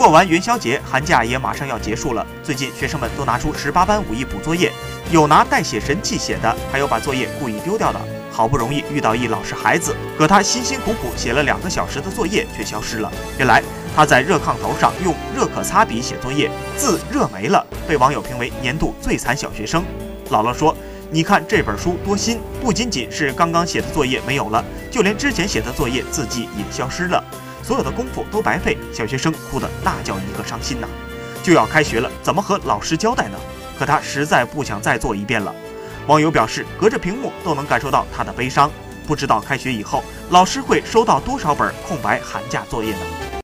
过完元宵节，寒假也马上要结束了。最近学生们都拿出十八般武艺补作业，有拿代写神器写的，还有把作业故意丢掉的。好不容易遇到一老实孩子，可他辛辛苦苦写了两个小时的作业却消失了。原来他在热炕头上用热可擦笔写作业，字热没了，被网友评为年度最惨小学生。姥姥说：“你看这本书多新，不仅仅是刚刚写的作业没有了，就连之前写的作业字迹也消失了，所有的功夫都白费。”小学生哭得那叫一个伤心呐！就要开学了，怎么和老师交代呢？可他实在不想再做一遍了。网友表示，隔着屏幕都能感受到他的悲伤。不知道开学以后，老师会收到多少本空白寒假作业呢？